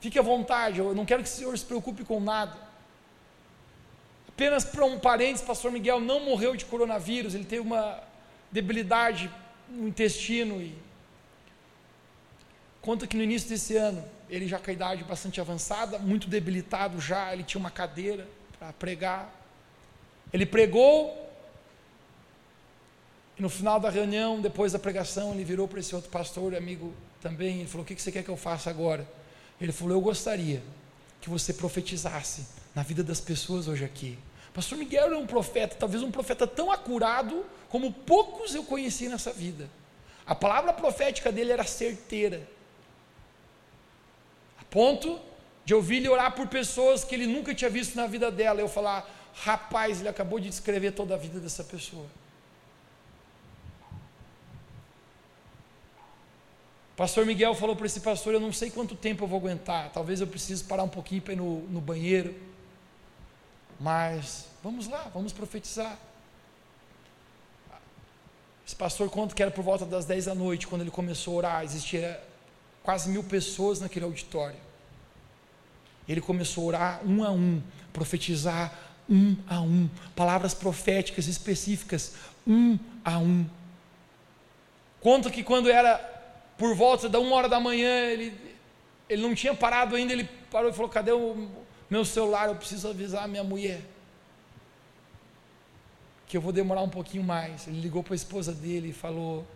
Fique à vontade, eu não quero que o senhor se preocupe com nada. Apenas para um parênteses, pastor Miguel não morreu de coronavírus, ele teve uma debilidade no intestino e conta que no início desse ano ele já com a idade bastante avançada, muito debilitado já, ele tinha uma cadeira para pregar. Ele pregou, E no final da reunião, depois da pregação, ele virou para esse outro pastor, amigo também, e falou: O que você quer que eu faça agora? Ele falou: Eu gostaria que você profetizasse na vida das pessoas hoje aqui. Pastor Miguel era um profeta, talvez um profeta tão acurado como poucos eu conheci nessa vida. A palavra profética dele era certeira, a ponto de ouvir ele orar por pessoas que ele nunca tinha visto na vida dela. Eu falar, rapaz, ele acabou de descrever toda a vida dessa pessoa. Pastor Miguel falou para esse pastor: Eu não sei quanto tempo eu vou aguentar, talvez eu precise parar um pouquinho para ir no, no banheiro. Mas vamos lá, vamos profetizar. Esse pastor conta que era por volta das 10 da noite, quando ele começou a orar, existia quase mil pessoas naquele auditório. Ele começou a orar um a um, profetizar um a um, palavras proféticas específicas, um a um. Conta que quando era por volta da uma hora da manhã, ele, ele não tinha parado ainda, ele parou e falou: Cadê o meu celular? Eu preciso avisar a minha mulher. Que eu vou demorar um pouquinho mais. Ele ligou para a esposa dele e falou: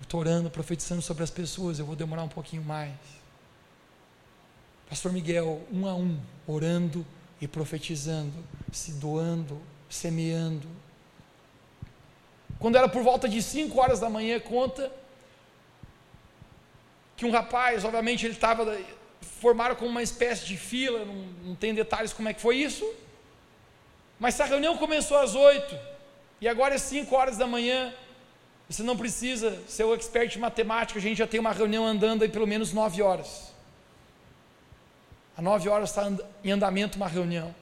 Estou orando, profetizando sobre as pessoas, eu vou demorar um pouquinho mais. Pastor Miguel, um a um, orando e profetizando, se doando, semeando. Quando era por volta de 5 horas da manhã, conta que um rapaz, obviamente ele estava, formaram como uma espécie de fila, não, não tem detalhes como é que foi isso, mas essa reunião começou às 8, e agora é 5 horas da manhã, você não precisa ser o expert em matemática, a gente já tem uma reunião andando aí pelo menos 9 horas. Às 9 horas está em andamento uma reunião.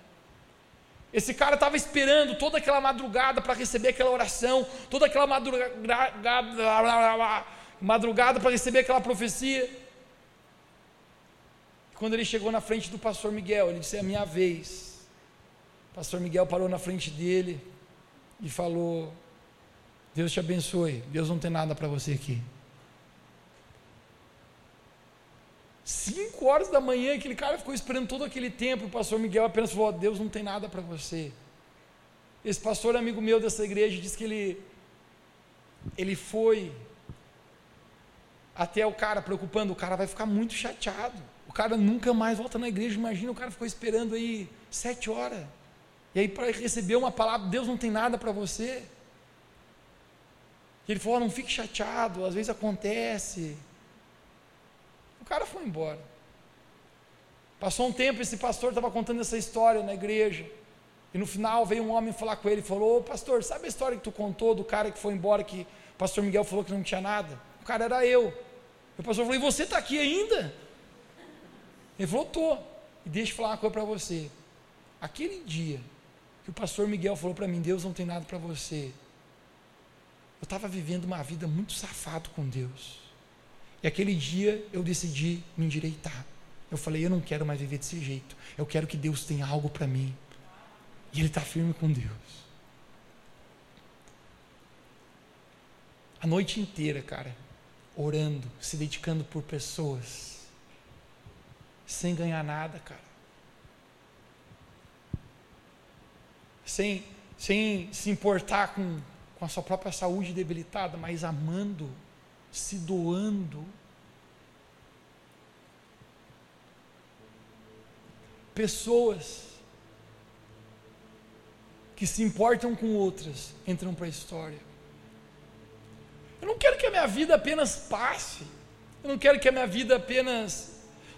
Esse cara estava esperando toda aquela madrugada para receber aquela oração, toda aquela madrugada, madrugada para receber aquela profecia. Quando ele chegou na frente do pastor Miguel, ele disse: É a minha vez. O pastor Miguel parou na frente dele e falou: Deus te abençoe. Deus não tem nada para você aqui. Cinco horas da manhã, aquele cara ficou esperando todo aquele tempo. O pastor Miguel apenas falou: Deus não tem nada para você. Esse pastor amigo meu dessa igreja disse que ele, ele foi até o cara preocupando, o cara vai ficar muito chateado. Cara nunca mais volta na igreja. Imagina o cara ficou esperando aí sete horas. E aí para receber uma palavra, Deus não tem nada para você. E ele falou: não fique chateado, às vezes acontece. O cara foi embora. Passou um tempo, esse pastor estava contando essa história na igreja. E no final veio um homem falar com ele e falou: Ô pastor, sabe a história que tu contou do cara que foi embora, que o pastor Miguel falou que não tinha nada? O cara era eu. O pastor falou: E você está aqui ainda? Ele falou. E deixa eu falar uma coisa para você. Aquele dia que o pastor Miguel falou para mim: Deus não tem nada para você. Eu estava vivendo uma vida muito safado com Deus. E aquele dia eu decidi me endireitar. Eu falei: Eu não quero mais viver desse jeito. Eu quero que Deus tenha algo para mim. E Ele está firme com Deus. A noite inteira, cara orando, se dedicando por pessoas, sem ganhar nada, cara. Sem, sem se importar com, com a sua própria saúde debilitada, mas amando, se doando. Pessoas que se importam com outras entram para a história. Eu não quero que a minha vida apenas passe. Eu não quero que a minha vida apenas.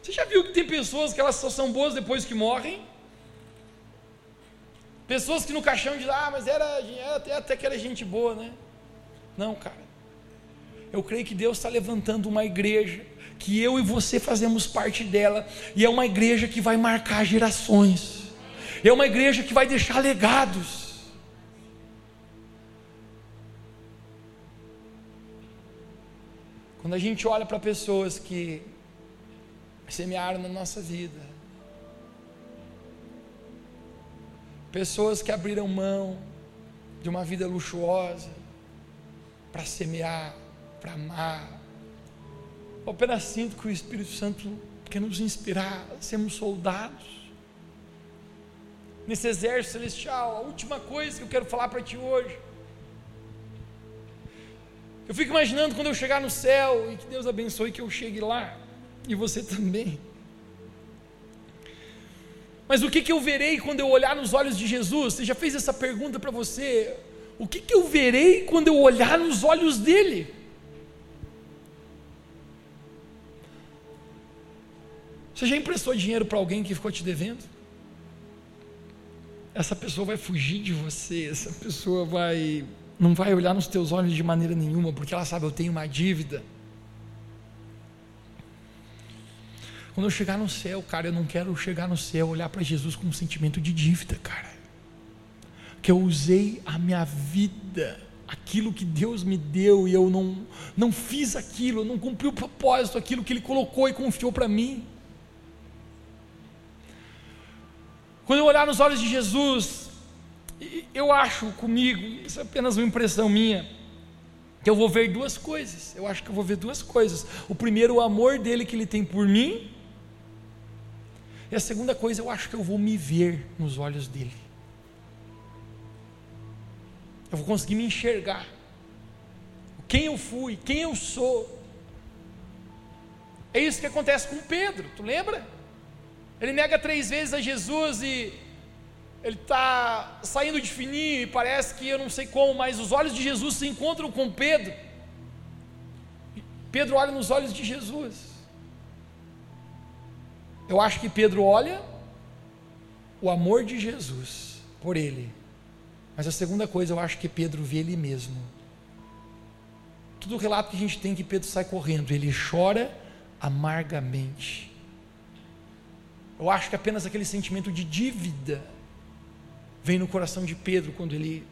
Você já viu que tem pessoas que elas só são boas depois que morrem? Pessoas que no caixão dizem, ah, mas era, era até que era gente boa, né? Não, cara. Eu creio que Deus está levantando uma igreja, que eu e você fazemos parte dela, e é uma igreja que vai marcar gerações, é uma igreja que vai deixar legados. Quando a gente olha para pessoas que semearam na nossa vida, pessoas que abriram mão de uma vida luxuosa para semear, para amar, eu apenas sinto que o Espírito Santo quer nos inspirar a sermos soldados. Nesse exército celestial. A última coisa que eu quero falar para ti hoje. Eu fico imaginando quando eu chegar no céu e que Deus abençoe que eu chegue lá e você também. Mas o que, que eu verei quando eu olhar nos olhos de Jesus? Você já fez essa pergunta para você? O que, que eu verei quando eu olhar nos olhos dele? Você já emprestou dinheiro para alguém que ficou te devendo? Essa pessoa vai fugir de você, essa pessoa vai não vai olhar nos teus olhos de maneira nenhuma, porque ela sabe eu tenho uma dívida. Quando eu chegar no céu, cara, eu não quero chegar no céu olhar para Jesus com um sentimento de dívida, cara. Que eu usei a minha vida, aquilo que Deus me deu e eu não não fiz aquilo, eu não cumpri o propósito, aquilo que ele colocou e confiou para mim. Quando eu olhar nos olhos de Jesus, eu acho comigo, isso é apenas uma impressão minha, que eu vou ver duas coisas. Eu acho que eu vou ver duas coisas. O primeiro, o amor dele que ele tem por mim, e a segunda coisa, eu acho que eu vou me ver nos olhos dele. Eu vou conseguir me enxergar. Quem eu fui, quem eu sou. É isso que acontece com Pedro, tu lembra? Ele nega três vezes a Jesus e ele está saindo de fininho e parece que eu não sei como, mas os olhos de Jesus se encontram com Pedro. Pedro olha nos olhos de Jesus. Eu acho que Pedro olha o amor de Jesus por ele. Mas a segunda coisa, eu acho que Pedro vê ele mesmo. Todo o relato que a gente tem que Pedro sai correndo, ele chora amargamente. Eu acho que apenas aquele sentimento de dívida vem no coração de Pedro quando ele,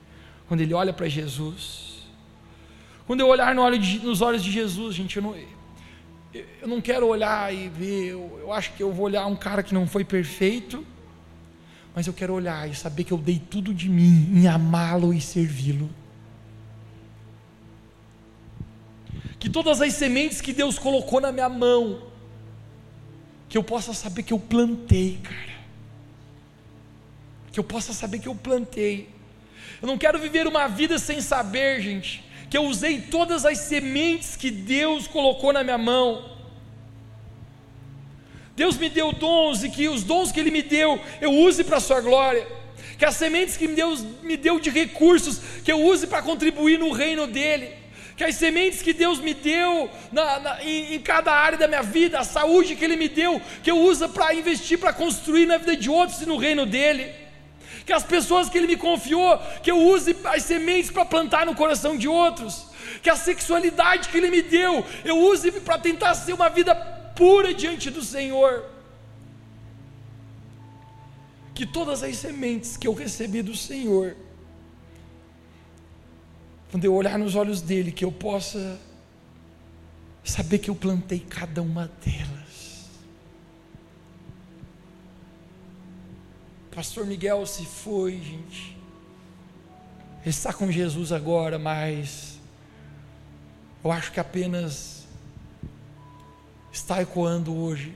quando ele olha para Jesus. Quando eu olhar no olho de, nos olhos de Jesus, gente, eu não, eu não quero olhar e ver, eu, eu acho que eu vou olhar um cara que não foi perfeito, mas eu quero olhar e saber que eu dei tudo de mim em amá-lo e servi-lo. Que todas as sementes que Deus colocou na minha mão, que eu possa saber que eu plantei, cara. Que eu possa saber que eu plantei. Eu não quero viver uma vida sem saber, gente que eu usei todas as sementes que Deus colocou na minha mão. Deus me deu dons e que os dons que Ele me deu eu use para a Sua glória. Que as sementes que Deus me deu de recursos que eu use para contribuir no reino dEle. Que as sementes que Deus me deu na, na, em, em, cada área da minha vida, a saúde que Ele me deu, que eu use para investir, para construir na vida de outros e no reino dEle que as pessoas que Ele me confiou, que eu use as sementes para plantar no coração de outros, que a sexualidade que Ele me deu, eu use para tentar ser uma vida pura diante do Senhor. Que todas as sementes que eu recebi do Senhor, quando eu olhar nos olhos dele, que eu possa saber que eu plantei cada uma delas. Pastor Miguel se foi, gente. Ele está com Jesus agora, mas eu acho que apenas está ecoando hoje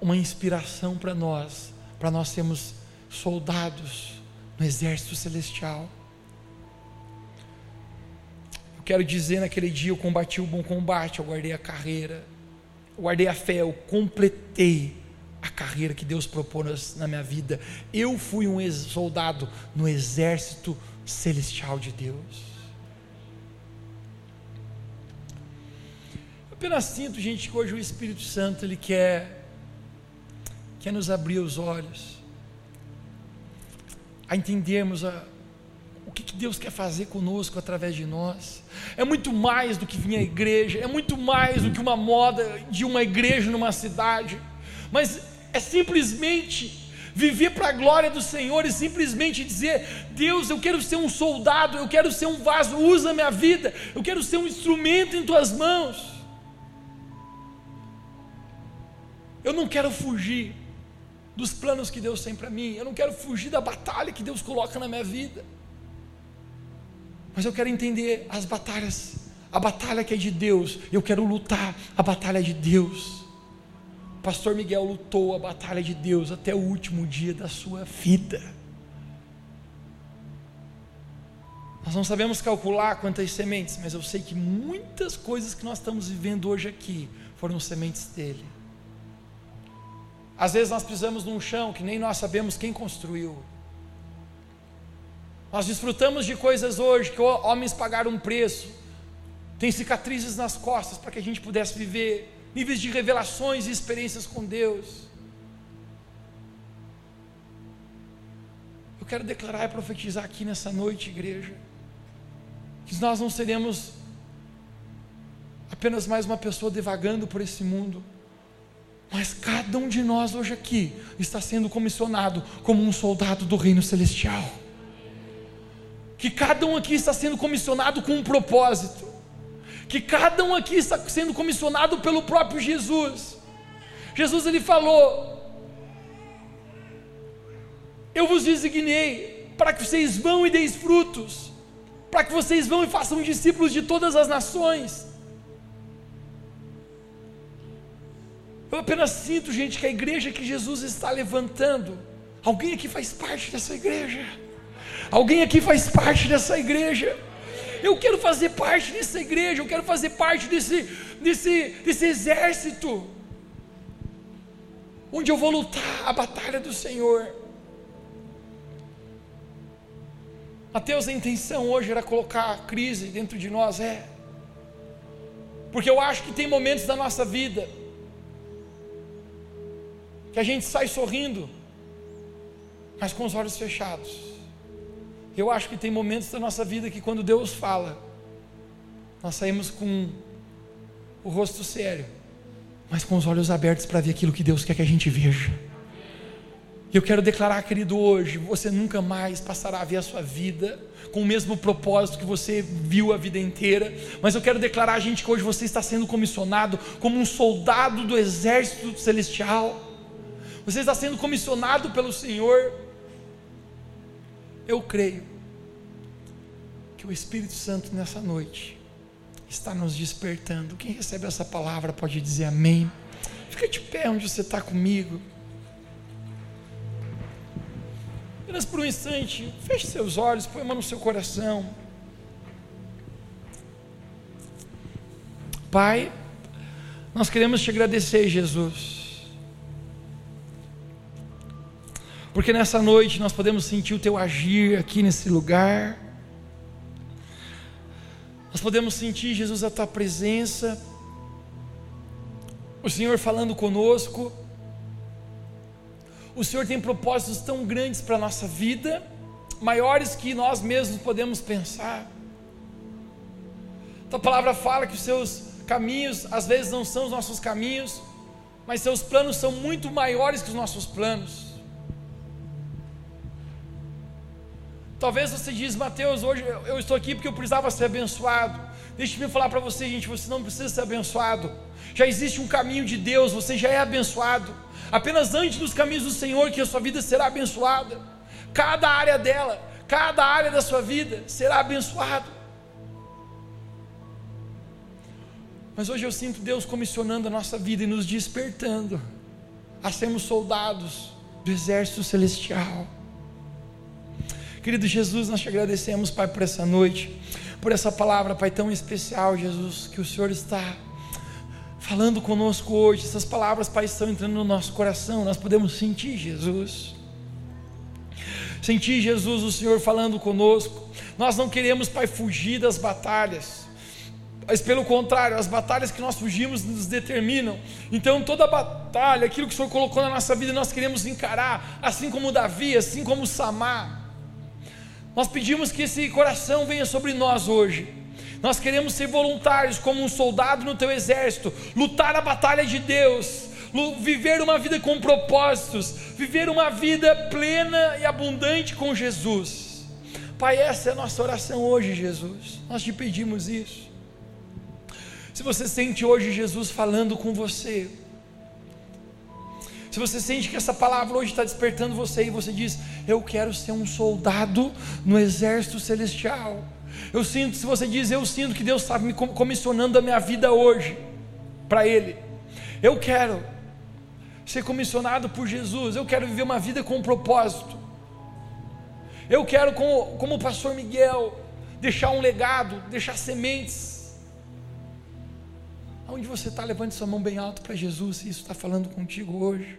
uma inspiração para nós, para nós sermos soldados no exército celestial. Eu quero dizer, naquele dia eu combati o bom combate, eu guardei a carreira, eu guardei a fé, eu completei a carreira que Deus propôs na minha vida. Eu fui um soldado no exército celestial de Deus. Eu apenas sinto, gente, que hoje o Espírito Santo ele quer quer nos abrir os olhos a entendermos a, o que, que Deus quer fazer conosco através de nós. É muito mais do que vir à igreja, é muito mais do que uma moda de uma igreja numa cidade mas é simplesmente viver para a glória do Senhor e simplesmente dizer: Deus, eu quero ser um soldado, eu quero ser um vaso, usa minha vida, eu quero ser um instrumento em tuas mãos. Eu não quero fugir dos planos que Deus tem para mim, eu não quero fugir da batalha que Deus coloca na minha vida, mas eu quero entender as batalhas, a batalha que é de Deus, eu quero lutar a batalha de Deus pastor Miguel lutou a batalha de Deus até o último dia da sua vida. Nós não sabemos calcular quantas sementes, mas eu sei que muitas coisas que nós estamos vivendo hoje aqui foram sementes dele. Às vezes nós pisamos num chão que nem nós sabemos quem construiu. Nós desfrutamos de coisas hoje que homens pagaram um preço, tem cicatrizes nas costas para que a gente pudesse viver níveis de revelações e experiências com Deus. Eu quero declarar e profetizar aqui nessa noite, igreja, que nós não seremos apenas mais uma pessoa devagando por esse mundo, mas cada um de nós hoje aqui está sendo comissionado como um soldado do reino celestial que cada um aqui está sendo comissionado com um propósito, que cada um aqui está sendo comissionado pelo próprio Jesus. Jesus ele falou: Eu vos designei para que vocês vão e deis frutos, para que vocês vão e façam discípulos de todas as nações. Eu apenas sinto, gente, que a igreja que Jesus está levantando, alguém aqui faz parte dessa igreja. Alguém aqui faz parte dessa igreja. Eu quero fazer parte dessa igreja, eu quero fazer parte desse, desse, desse exército, onde eu vou lutar a batalha do Senhor. Mateus, a intenção hoje era colocar a crise dentro de nós, é, porque eu acho que tem momentos da nossa vida que a gente sai sorrindo, mas com os olhos fechados. Eu acho que tem momentos da nossa vida que quando Deus fala, nós saímos com o rosto sério, mas com os olhos abertos para ver aquilo que Deus quer que a gente veja. E eu quero declarar, querido, hoje, você nunca mais passará a ver a sua vida com o mesmo propósito que você viu a vida inteira, mas eu quero declarar, gente, que hoje você está sendo comissionado como um soldado do exército celestial. Você está sendo comissionado pelo Senhor eu creio que o Espírito Santo nessa noite está nos despertando. Quem recebe essa palavra pode dizer amém. Fica de pé onde você está comigo. Apenas por um instante, feche seus olhos, põe a mão no seu coração. Pai, nós queremos te agradecer, Jesus porque nessa noite nós podemos sentir o teu agir aqui nesse lugar. Nós podemos sentir, Jesus, a tua presença, o Senhor falando conosco. O Senhor tem propósitos tão grandes para a nossa vida, maiores que nós mesmos podemos pensar. Tua palavra fala que os seus caminhos às vezes não são os nossos caminhos, mas seus planos são muito maiores que os nossos planos. Talvez você diz, Mateus, hoje eu estou aqui porque eu precisava ser abençoado. Deixe-me falar para você, gente, você não precisa ser abençoado. Já existe um caminho de Deus, você já é abençoado. Apenas antes dos caminhos do Senhor que a sua vida será abençoada. Cada área dela, cada área da sua vida será abençoado. Mas hoje eu sinto Deus comissionando a nossa vida e nos despertando a sermos soldados do exército celestial. Querido Jesus, nós te agradecemos, Pai, por essa noite, por essa palavra, Pai, tão especial, Jesus, que o Senhor está falando conosco hoje. Essas palavras, Pai, estão entrando no nosso coração, nós podemos sentir, Jesus. Sentir, Jesus, o Senhor falando conosco. Nós não queremos, Pai, fugir das batalhas mas pelo contrário, as batalhas que nós fugimos nos determinam. Então, toda batalha, aquilo que o Senhor colocou na nossa vida, nós queremos encarar, assim como Davi, assim como Samar. Nós pedimos que esse coração venha sobre nós hoje. Nós queremos ser voluntários, como um soldado no teu exército, lutar a batalha de Deus, viver uma vida com propósitos, viver uma vida plena e abundante com Jesus. Pai, essa é a nossa oração hoje, Jesus. Nós te pedimos isso. Se você sente hoje Jesus falando com você, se você sente que essa palavra hoje está despertando você e você diz, eu quero ser um soldado no exército celestial. Eu sinto, se você diz, eu sinto que Deus está me comissionando a minha vida hoje para Ele. Eu quero ser comissionado por Jesus. Eu quero viver uma vida com um propósito. Eu quero, como, como o pastor Miguel, deixar um legado, deixar sementes. Aonde você está, levante sua mão bem alto para Jesus, isso está falando contigo hoje.